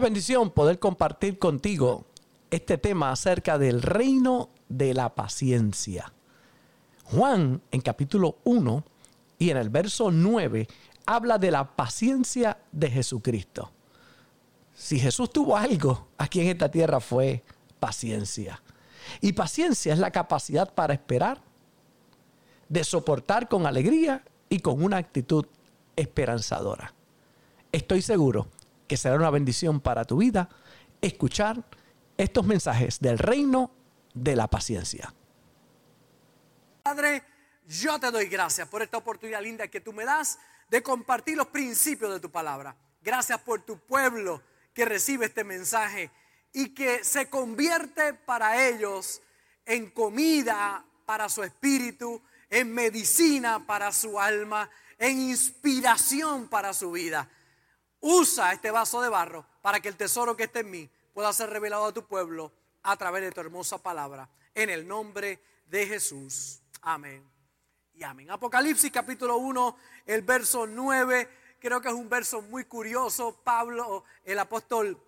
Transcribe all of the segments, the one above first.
Bendición poder compartir contigo este tema acerca del reino de la paciencia. Juan en capítulo 1 y en el verso 9 habla de la paciencia de Jesucristo. Si Jesús tuvo algo aquí en esta tierra fue paciencia. Y paciencia es la capacidad para esperar, de soportar con alegría y con una actitud esperanzadora. Estoy seguro que será una bendición para tu vida escuchar estos mensajes del reino de la paciencia. Padre, yo te doy gracias por esta oportunidad linda que tú me das de compartir los principios de tu palabra. Gracias por tu pueblo que recibe este mensaje y que se convierte para ellos en comida para su espíritu, en medicina para su alma, en inspiración para su vida. Usa este vaso de barro para que el tesoro que esté en mí pueda ser revelado a tu pueblo a través de tu hermosa palabra. En el nombre de Jesús. Amén. Y amén. Apocalipsis capítulo 1, el verso 9. Creo que es un verso muy curioso. Pablo, el apóstol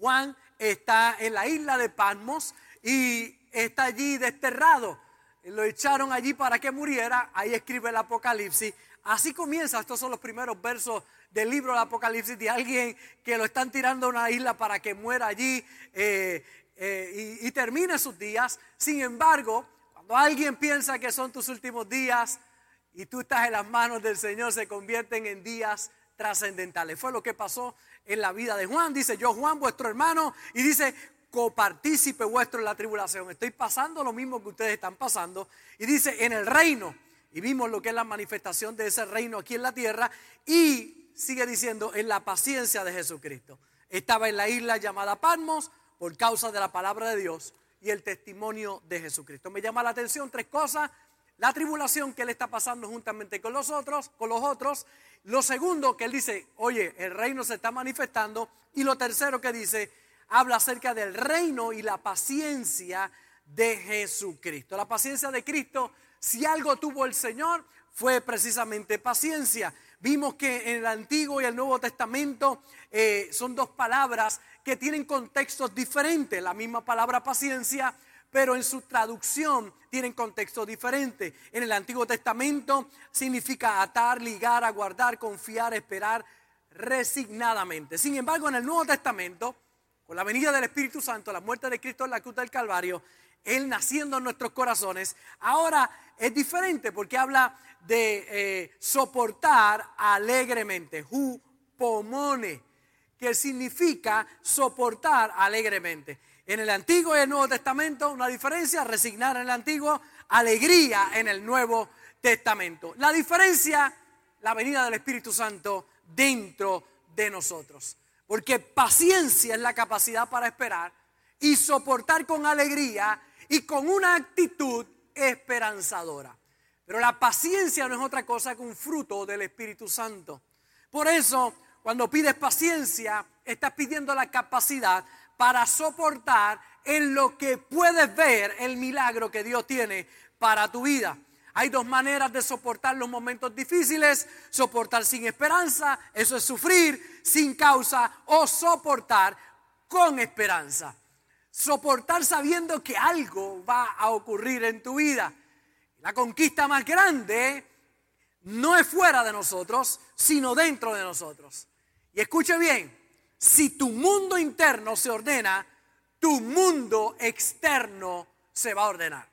Juan, está en la isla de Patmos y está allí desterrado. Lo echaron allí para que muriera. Ahí escribe el Apocalipsis. Así comienza. Estos son los primeros versos del libro del Apocalipsis de alguien que lo están tirando a una isla para que muera allí eh, eh, y, y termine sus días. Sin embargo, cuando alguien piensa que son tus últimos días y tú estás en las manos del Señor, se convierten en días trascendentales. Fue lo que pasó en la vida de Juan. Dice, yo Juan, vuestro hermano, y dice, copartícipe vuestro en la tribulación. Estoy pasando lo mismo que ustedes están pasando. Y dice, en el reino. Y vimos lo que es la manifestación de ese reino aquí en la tierra. Y sigue diciendo, en la paciencia de Jesucristo. Estaba en la isla llamada Patmos por causa de la palabra de Dios y el testimonio de Jesucristo. Me llama la atención tres cosas. La tribulación que él está pasando juntamente con los otros, con los otros. Lo segundo que él dice, oye, el reino se está manifestando. Y lo tercero que dice, habla acerca del reino y la paciencia de Jesucristo. La paciencia de Cristo, si algo tuvo el Señor, fue precisamente paciencia. Vimos que en el Antiguo y el Nuevo Testamento eh, son dos palabras que tienen contextos diferentes. La misma palabra paciencia, pero en su traducción tienen contextos diferentes. En el Antiguo Testamento significa atar, ligar, aguardar, confiar, esperar resignadamente. Sin embargo, en el Nuevo Testamento, con la venida del Espíritu Santo, la muerte de Cristo en la cruz del Calvario, Él naciendo en nuestros corazones, ahora es diferente porque habla de eh, soportar alegremente, pomone, que significa soportar alegremente. En el Antiguo y el Nuevo Testamento, una diferencia, resignar en el Antiguo, alegría en el Nuevo Testamento. La diferencia, la venida del Espíritu Santo dentro de nosotros. Porque paciencia es la capacidad para esperar y soportar con alegría y con una actitud esperanzadora. Pero la paciencia no es otra cosa que un fruto del Espíritu Santo. Por eso, cuando pides paciencia, estás pidiendo la capacidad para soportar en lo que puedes ver el milagro que Dios tiene para tu vida. Hay dos maneras de soportar los momentos difíciles, soportar sin esperanza, eso es sufrir sin causa, o soportar con esperanza. Soportar sabiendo que algo va a ocurrir en tu vida. La conquista más grande no es fuera de nosotros, sino dentro de nosotros. Y escuche bien, si tu mundo interno se ordena, tu mundo externo se va a ordenar.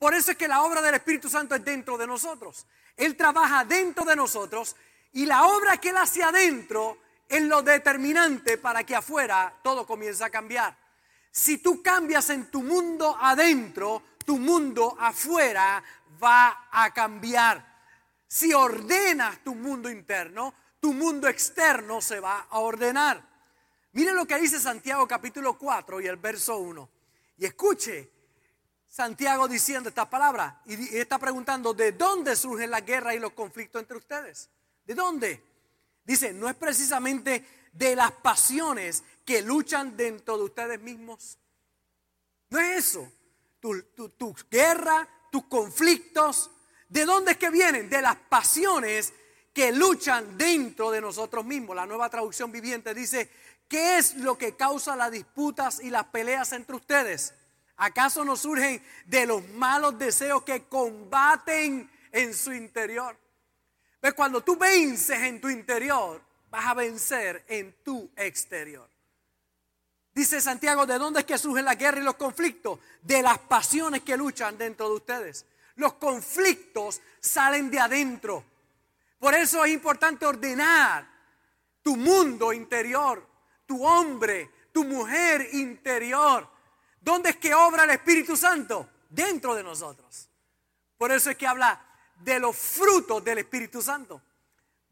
Por eso es que la obra del Espíritu Santo es dentro de nosotros. Él trabaja dentro de nosotros y la obra que Él hace adentro es lo determinante para que afuera todo comience a cambiar. Si tú cambias en tu mundo adentro, tu mundo afuera va a cambiar. Si ordenas tu mundo interno, tu mundo externo se va a ordenar. Mire lo que dice Santiago capítulo 4 y el verso 1. Y escuche Santiago diciendo estas palabras y está preguntando, ¿de dónde surgen las guerras y los conflictos entre ustedes? ¿De dónde? Dice, no es precisamente de las pasiones que luchan dentro de ustedes mismos. No es eso tus tu, guerras, tus conflictos, ¿de dónde es que vienen? De las pasiones que luchan dentro de nosotros mismos. La nueva traducción viviente dice, ¿qué es lo que causa las disputas y las peleas entre ustedes? ¿Acaso no surgen de los malos deseos que combaten en su interior? Pues cuando tú vences en tu interior, vas a vencer en tu exterior. Dice Santiago, ¿de dónde es que surgen la guerra y los conflictos? De las pasiones que luchan dentro de ustedes. Los conflictos salen de adentro. Por eso es importante ordenar tu mundo interior, tu hombre, tu mujer interior. ¿Dónde es que obra el Espíritu Santo? Dentro de nosotros. Por eso es que habla de los frutos del Espíritu Santo.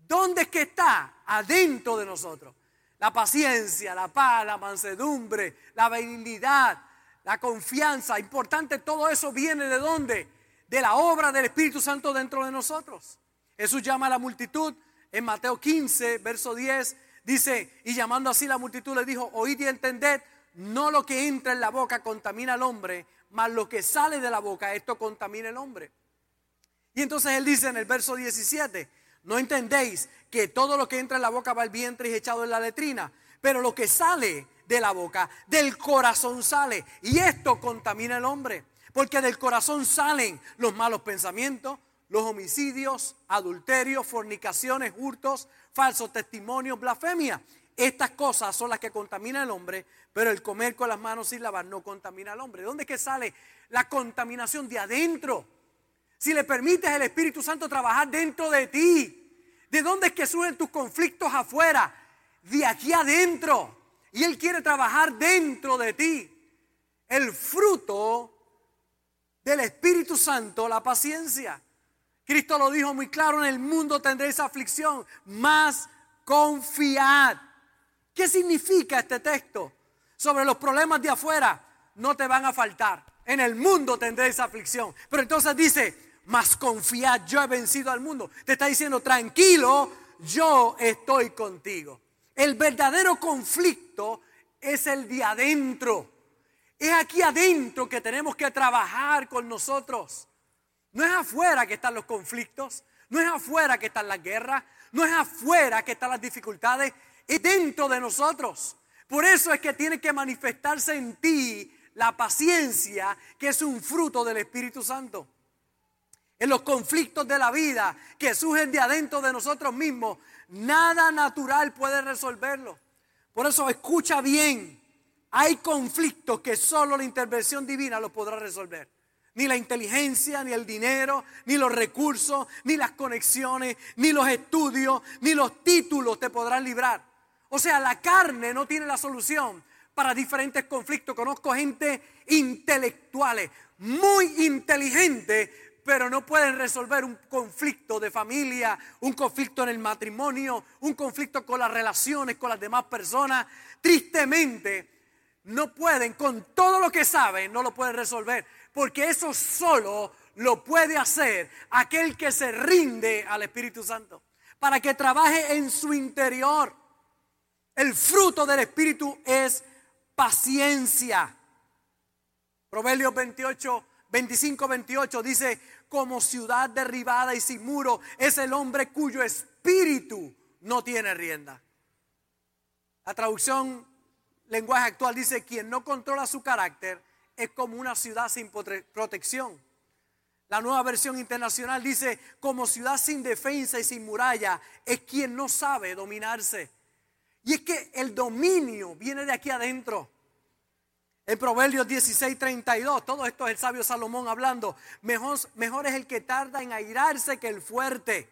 ¿Dónde es que está? Adentro de nosotros. La paciencia, la paz, la mansedumbre, la benignidad, la confianza. Importante, todo eso viene de dónde? De la obra del Espíritu Santo dentro de nosotros. Jesús llama a la multitud en Mateo 15, verso 10. Dice, y llamando así la multitud le dijo, oíd y entended, no lo que entra en la boca contamina al hombre, mas lo que sale de la boca, esto contamina al hombre. Y entonces él dice en el verso 17, no entendéis que todo lo que entra en la boca va al vientre y es echado en la letrina, pero lo que sale de la boca, del corazón sale, y esto contamina al hombre, porque del corazón salen los malos pensamientos, los homicidios, adulterios, fornicaciones, hurtos, falsos testimonios, blasfemia. Estas cosas son las que contaminan al hombre, pero el comer con las manos sin lavar no contamina al hombre. ¿De dónde es que sale la contaminación? De adentro. Si le permites al Espíritu Santo trabajar dentro de ti. ¿De dónde es que surgen tus conflictos afuera? De aquí adentro. Y Él quiere trabajar dentro de ti. El fruto del Espíritu Santo, la paciencia. Cristo lo dijo muy claro, en el mundo tendréis aflicción, más confiad. ¿Qué significa este texto? Sobre los problemas de afuera, no te van a faltar. En el mundo tendréis aflicción. Pero entonces dice, más confiad, yo he vencido al mundo. Te está diciendo, tranquilo, yo estoy contigo. El verdadero conflicto es el de adentro. Es aquí adentro que tenemos que trabajar con nosotros. No es afuera que están los conflictos, no es afuera que están las guerras, no es afuera que están las dificultades, es dentro de nosotros. Por eso es que tiene que manifestarse en ti la paciencia, que es un fruto del Espíritu Santo. En los conflictos de la vida que surgen de adentro de nosotros mismos, nada natural puede resolverlo. Por eso escucha bien, hay conflictos que solo la intervención divina los podrá resolver ni la inteligencia, ni el dinero, ni los recursos, ni las conexiones, ni los estudios, ni los títulos te podrán librar. O sea, la carne no tiene la solución para diferentes conflictos. Conozco gente intelectuales, muy inteligente, pero no pueden resolver un conflicto de familia, un conflicto en el matrimonio, un conflicto con las relaciones con las demás personas. Tristemente, no pueden, con todo lo que saben, no lo pueden resolver porque eso solo lo puede hacer aquel que se rinde al Espíritu Santo, para que trabaje en su interior. El fruto del Espíritu es paciencia. Proverbios 28, 25, 28 dice, como ciudad derribada y sin muro es el hombre cuyo espíritu no tiene rienda. La traducción lenguaje actual dice, quien no controla su carácter es como una ciudad sin protección. La nueva versión internacional dice, como ciudad sin defensa y sin muralla, es quien no sabe dominarse. Y es que el dominio viene de aquí adentro. En Proverbios 16, 32, todo esto es el sabio Salomón hablando. Mejor, mejor es el que tarda en airarse que el fuerte.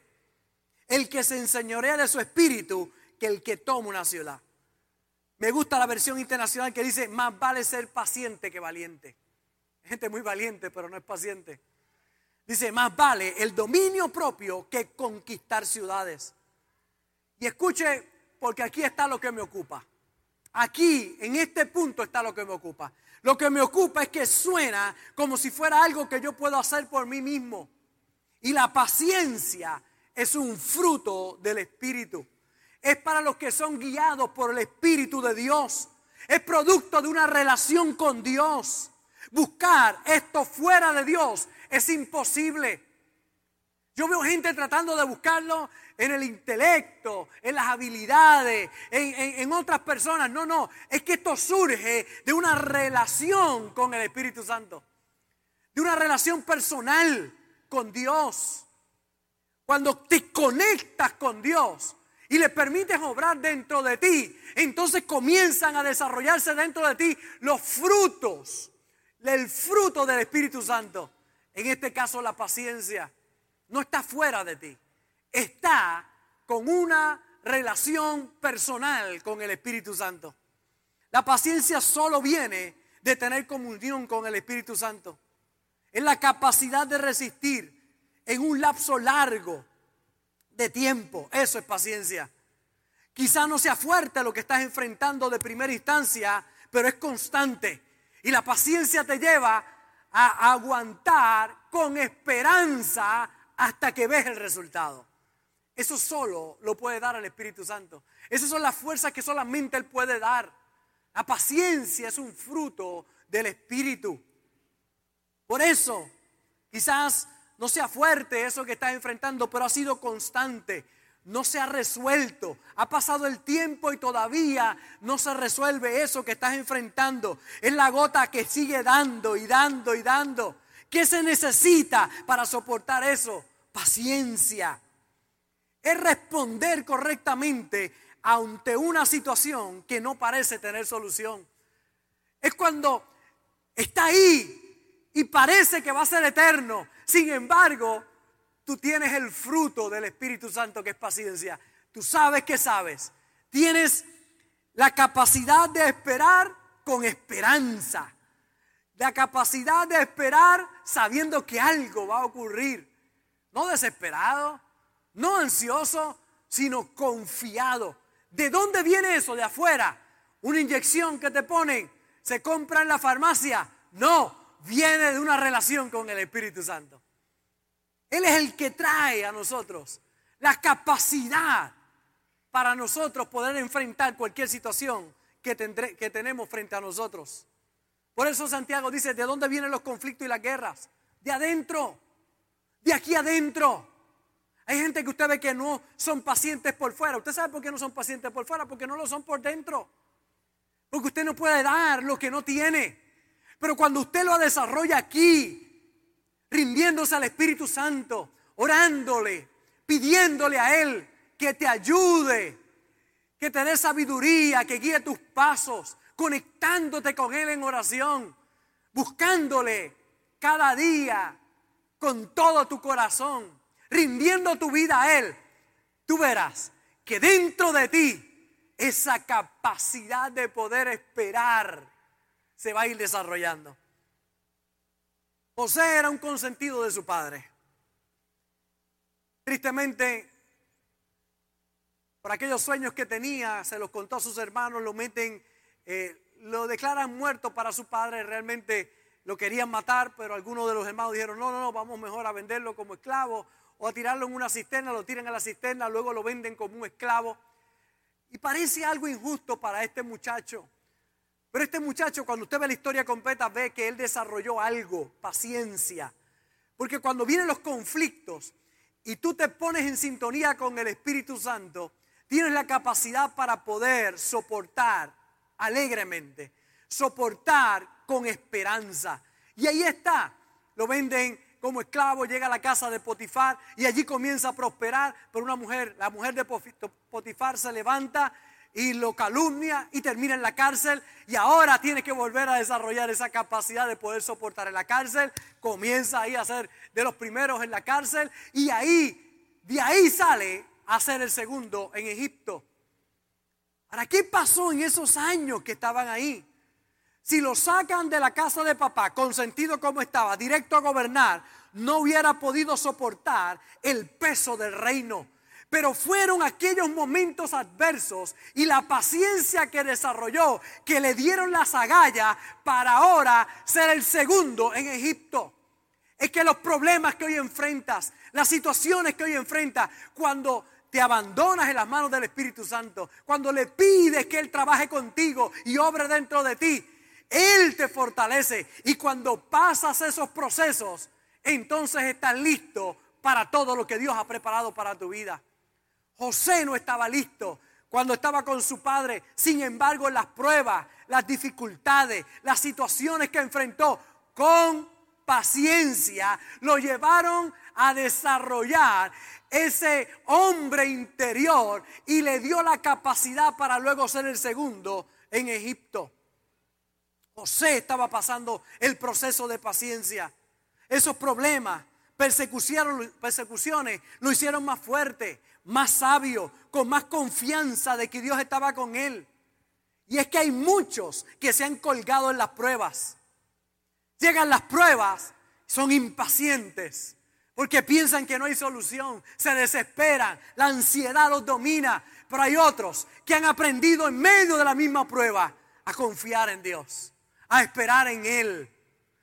El que se enseñorea de su espíritu que el que toma una ciudad. Me gusta la versión internacional que dice, más vale ser paciente que valiente. Gente muy valiente, pero no es paciente. Dice, más vale el dominio propio que conquistar ciudades. Y escuche, porque aquí está lo que me ocupa. Aquí, en este punto está lo que me ocupa. Lo que me ocupa es que suena como si fuera algo que yo puedo hacer por mí mismo. Y la paciencia es un fruto del Espíritu es para los que son guiados por el Espíritu de Dios. Es producto de una relación con Dios. Buscar esto fuera de Dios es imposible. Yo veo gente tratando de buscarlo en el intelecto, en las habilidades, en, otras personas. No, no, es que esto surge de una relación con el Espíritu Santo, de una relación personal con Dios. Cuando te conectas con Dios y le permites obrar dentro de ti, entonces comienzan a desarrollarse dentro de ti los frutos, el fruto del Espíritu Santo. En este caso la paciencia no está fuera de ti, está con una relación personal con el Espíritu Santo. La paciencia solo viene de tener comunión con el Espíritu Santo. Es la capacidad de resistir en un lapso largo de tiempo. Eso es paciencia. Quizá no sea fuerte lo que estás enfrentando de primera instancia, pero es constante. Y la paciencia te lleva a aguantar con esperanza hasta que ves el resultado. Eso solo lo puede dar el Espíritu Santo. Esas son las fuerzas que solamente Él puede dar. La paciencia es un fruto del Espíritu. Por eso, quizás no sea fuerte eso que estás enfrentando, pero ha sido constante. No se ha resuelto. Ha pasado el tiempo y todavía no se resuelve eso que estás enfrentando. Es la gota que sigue dando y dando y dando. ¿Qué se necesita para soportar eso? Paciencia. Es responder correctamente ante una situación que no parece tener solución. Es cuando está ahí y parece que va a ser eterno. Sin embargo, tú tienes el fruto del Espíritu Santo que es paciencia. Tú sabes que sabes. Tienes la capacidad de esperar con esperanza la capacidad de esperar sabiendo que algo va a ocurrir. No desesperado, no ansioso, sino confiado. ¿De dónde viene eso? De afuera. Una inyección que te ponen, se compra en la farmacia. No, viene de una relación con el Espíritu Santo. Él es el que trae a nosotros la capacidad para nosotros poder enfrentar cualquier situación que, tenemos frente a nosotros. Por eso Santiago dice, ¿de dónde vienen los conflictos y las guerras? De adentro, de aquí adentro. Hay gente que usted ve que no son pacientes por fuera. ¿Usted sabe por qué no son pacientes por fuera? Porque no lo son por dentro. Porque usted no puede dar lo que no tiene. Pero cuando usted lo desarrolla aquí, rindiéndose al Espíritu Santo, orándole, pidiéndole a Él que te ayude, que te dé sabiduría, que guíe tus pasos, conectándote con Él en oración, buscándole cada día con todo tu corazón, rindiendo tu vida a Él, tú verás que dentro de ti esa capacidad de poder esperar se va a ir desarrollando. José era un consentido de su padre. Tristemente, por aquellos sueños que tenía, se los contó a sus hermanos, lo meten eh, lo declaran muerto para su padre, realmente lo querían matar, pero algunos de los hermanos dijeron, no, no, no, vamos mejor a venderlo como esclavo o a tirarlo en una cisterna, lo tiran a la cisterna, luego lo venden como un esclavo. Y parece algo injusto para este muchacho. Pero este muchacho, cuando usted ve la historia completa, ve que él desarrolló algo, paciencia. Porque cuando vienen los conflictos y tú te pones en sintonía con el Espíritu Santo, tienes la capacidad para poder soportar alegremente, soportar con esperanza. Y ahí está, lo venden como esclavo, llega a la casa de Potifar y allí comienza a prosperar, pero una mujer, la mujer de Potifar se levanta y lo calumnia y termina en la cárcel y ahora tiene que volver a desarrollar esa capacidad de poder soportar en la cárcel, comienza ahí a ser de los primeros en la cárcel y ahí, de ahí sale a ser el segundo en Egipto. ¿Para qué pasó en esos años que estaban ahí? Si lo sacan de la casa de papá, consentido como estaba, directo a gobernar, no hubiera podido soportar el peso del reino. Pero fueron aquellos momentos adversos y la paciencia que desarrolló que le dieron las agallas para ahora ser el segundo en Egipto. Es que los problemas que hoy enfrentas, las situaciones que hoy enfrentas, cuando te abandonas en las manos del Espíritu Santo, cuando le pides que Él trabaje contigo y obre dentro de ti, Él te fortalece. Y cuando pasas esos procesos, entonces estás listo para todo lo que Dios ha preparado para tu vida. José no estaba listo cuando estaba con su padre. Sin embargo, las pruebas, las dificultades, las situaciones que enfrentó con paciencia lo llevaron a desarrollar ese hombre interior y le dio la capacidad para luego ser el segundo en Egipto. José estaba pasando el proceso de paciencia. Esos problemas, persecuciones, lo hicieron más fuerte, más sabio, con más confianza de que Dios estaba con él. Y es que hay muchos que se han colgado en las pruebas. Llegan las pruebas, son impacientes, porque piensan que no hay solución, se desesperan, la ansiedad los domina, pero hay otros que han aprendido en medio de la misma prueba a confiar en Dios, a esperar en Él,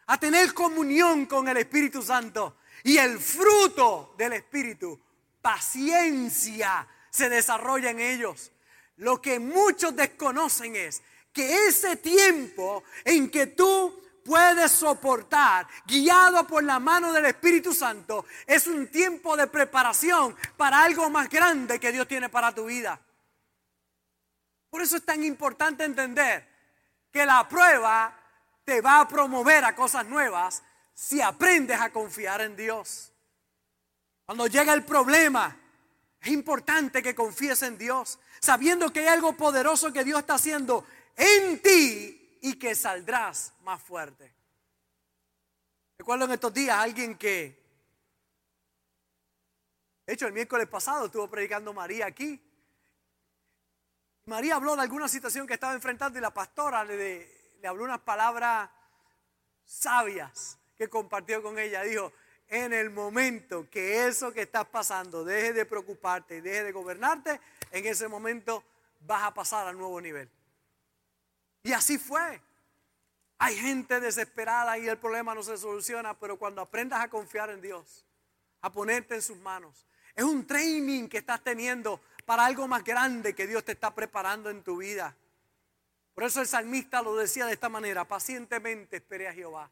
a tener comunión con el Espíritu Santo y el fruto del Espíritu, paciencia, se desarrolla en ellos. Lo que muchos desconocen es que ese tiempo en que tú puedes soportar, guiado por la mano del Espíritu Santo, es un tiempo de preparación para algo más grande que Dios tiene para tu vida. Por eso es tan importante entender que la prueba te va a promover a cosas nuevas si aprendes a confiar en Dios. Cuando llega el problema, es importante que confíes en Dios, sabiendo que hay algo poderoso que Dios está haciendo en ti y que saldrás más fuerte. Recuerdo en estos días alguien que, de hecho el miércoles pasado estuvo predicando María aquí. María habló de alguna situación que estaba enfrentando y la pastora le, le habló unas palabras sabias que compartió con ella. Dijo, en el momento que eso que estás pasando deje de preocuparte y deje de gobernarte, en ese momento vas a pasar al nuevo nivel. Y así fue. Hay gente desesperada y el problema no se soluciona, pero cuando aprendas a confiar en Dios, a ponerte en sus manos, es un training que estás teniendo para algo más grande que Dios te está preparando en tu vida. Por eso el salmista lo decía de esta manera, pacientemente esperé a Jehová.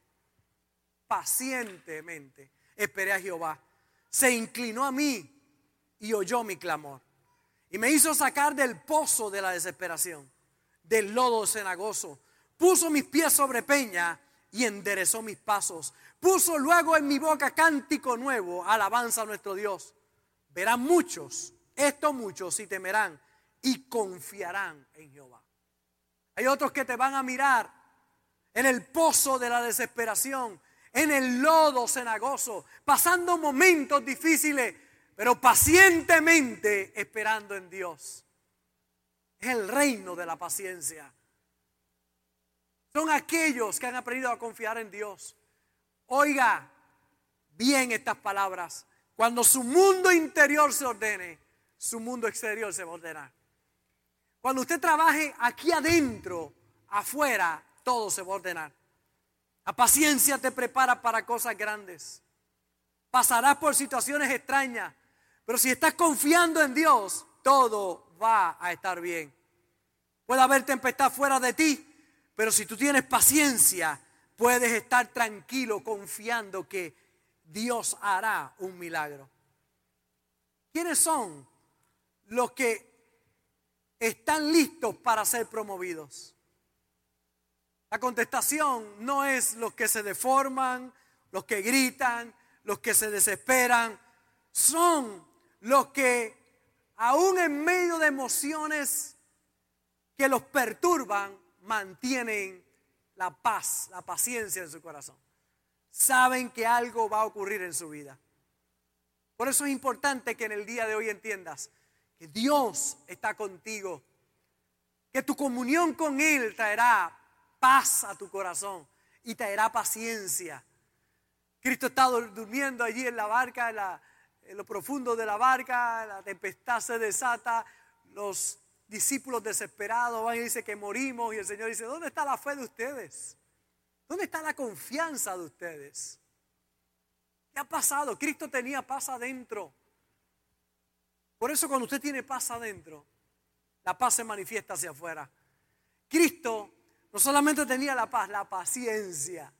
Pacientemente esperé a Jehová. Se inclinó a mí y oyó mi clamor. Y me hizo sacar del pozo de la desesperación del lodo cenagoso. Puso mis pies sobre peña y enderezó mis pasos. Puso luego en mi boca cántico nuevo, alabanza a nuestro Dios. Verán muchos, estos muchos, y temerán y confiarán en Jehová. Hay otros que te van a mirar en el pozo de la desesperación, en el lodo cenagoso, pasando momentos difíciles, pero pacientemente esperando en Dios. Es el reino de la paciencia. Son aquellos que han aprendido a confiar en Dios. Oiga bien estas palabras. Cuando su mundo interior se ordene, su mundo exterior se va a ordenar. Cuando usted trabaje aquí adentro, afuera, todo se va a ordenar. La paciencia te prepara para cosas grandes. Pasarás por situaciones extrañas, pero si estás confiando en Dios, todo va a estar bien. Puede haber tempestad fuera de ti, pero si tú tienes paciencia, puedes estar tranquilo confiando que Dios hará un milagro. ¿Quiénes son los que están listos para ser promovidos? La contestación no es los que se deforman, los que gritan, los que se desesperan. Son los que aún en medio de emociones que los perturban, mantienen la paz, la paciencia en su corazón. Saben que algo va a ocurrir en su vida. Por eso es importante que en el día de hoy entiendas que Dios está contigo, que tu comunión con Él traerá paz a tu corazón y traerá paciencia. Cristo está durmiendo allí en la barca, en la, lo profundo de la barca, la tempestad se desata, los discípulos desesperados van y dicen que morimos y el Señor dice, ¿dónde está la fe de ustedes? ¿Dónde está la confianza de ustedes? ¿Qué ha pasado? Cristo tenía paz adentro. Por eso cuando usted tiene paz adentro, la paz se manifiesta hacia afuera. Cristo no solamente tenía la paz, la paciencia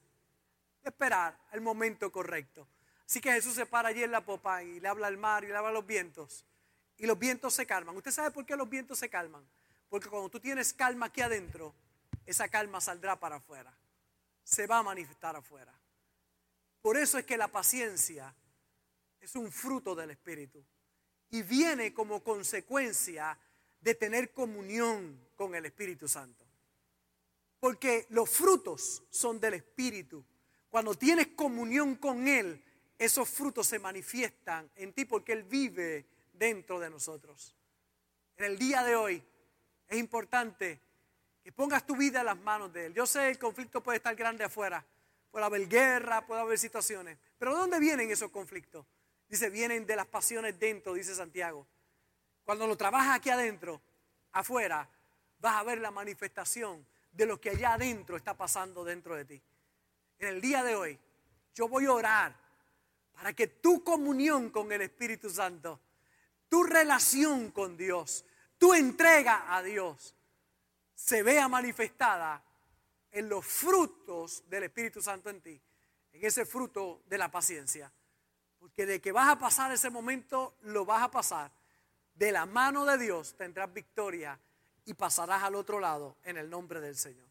de esperar el momento correcto. Así que Jesús se para allí en la popa y le habla al mar y le habla a los vientos. Y los vientos se calman. ¿Usted sabe por qué los vientos se calman? Porque cuando tú tienes calma aquí adentro, esa calma saldrá para afuera. Se va a manifestar afuera. Por eso es que la paciencia es un fruto del Espíritu. Y viene como consecuencia de tener comunión con el Espíritu Santo. Porque los frutos son del Espíritu. Cuando tienes comunión con Él, esos frutos se manifiestan en ti porque Él vive dentro de nosotros. En el día de hoy es importante que pongas tu vida en las manos de Él. Yo sé el conflicto puede estar grande afuera, puede haber guerra, puede haber situaciones, pero ¿de dónde vienen esos conflictos? Dice, vienen de las pasiones dentro, dice Santiago. Cuando lo trabajas aquí adentro, afuera, vas a ver la manifestación de lo que allá adentro está pasando dentro de ti. En el día de hoy, yo voy a orar para que tu comunión con el Espíritu Santo, tu relación con Dios, tu entrega a Dios, se vea manifestada en los frutos del Espíritu Santo en ti, en ese fruto de la paciencia. Porque de que vas a pasar ese momento, lo vas a pasar. De la mano de Dios tendrás victoria y pasarás al otro lado en el nombre del Señor.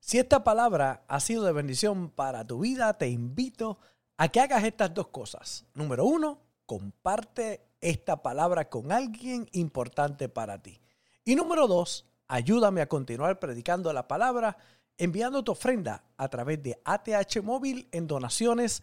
Si esta palabra ha sido de bendición para tu vida, te invito a que hagas estas dos cosas. Número uno, comparte esta palabra con alguien importante para ti. Y número dos, ayúdame a continuar predicando la palabra enviando tu ofrenda a través de ATH Móvil en donaciones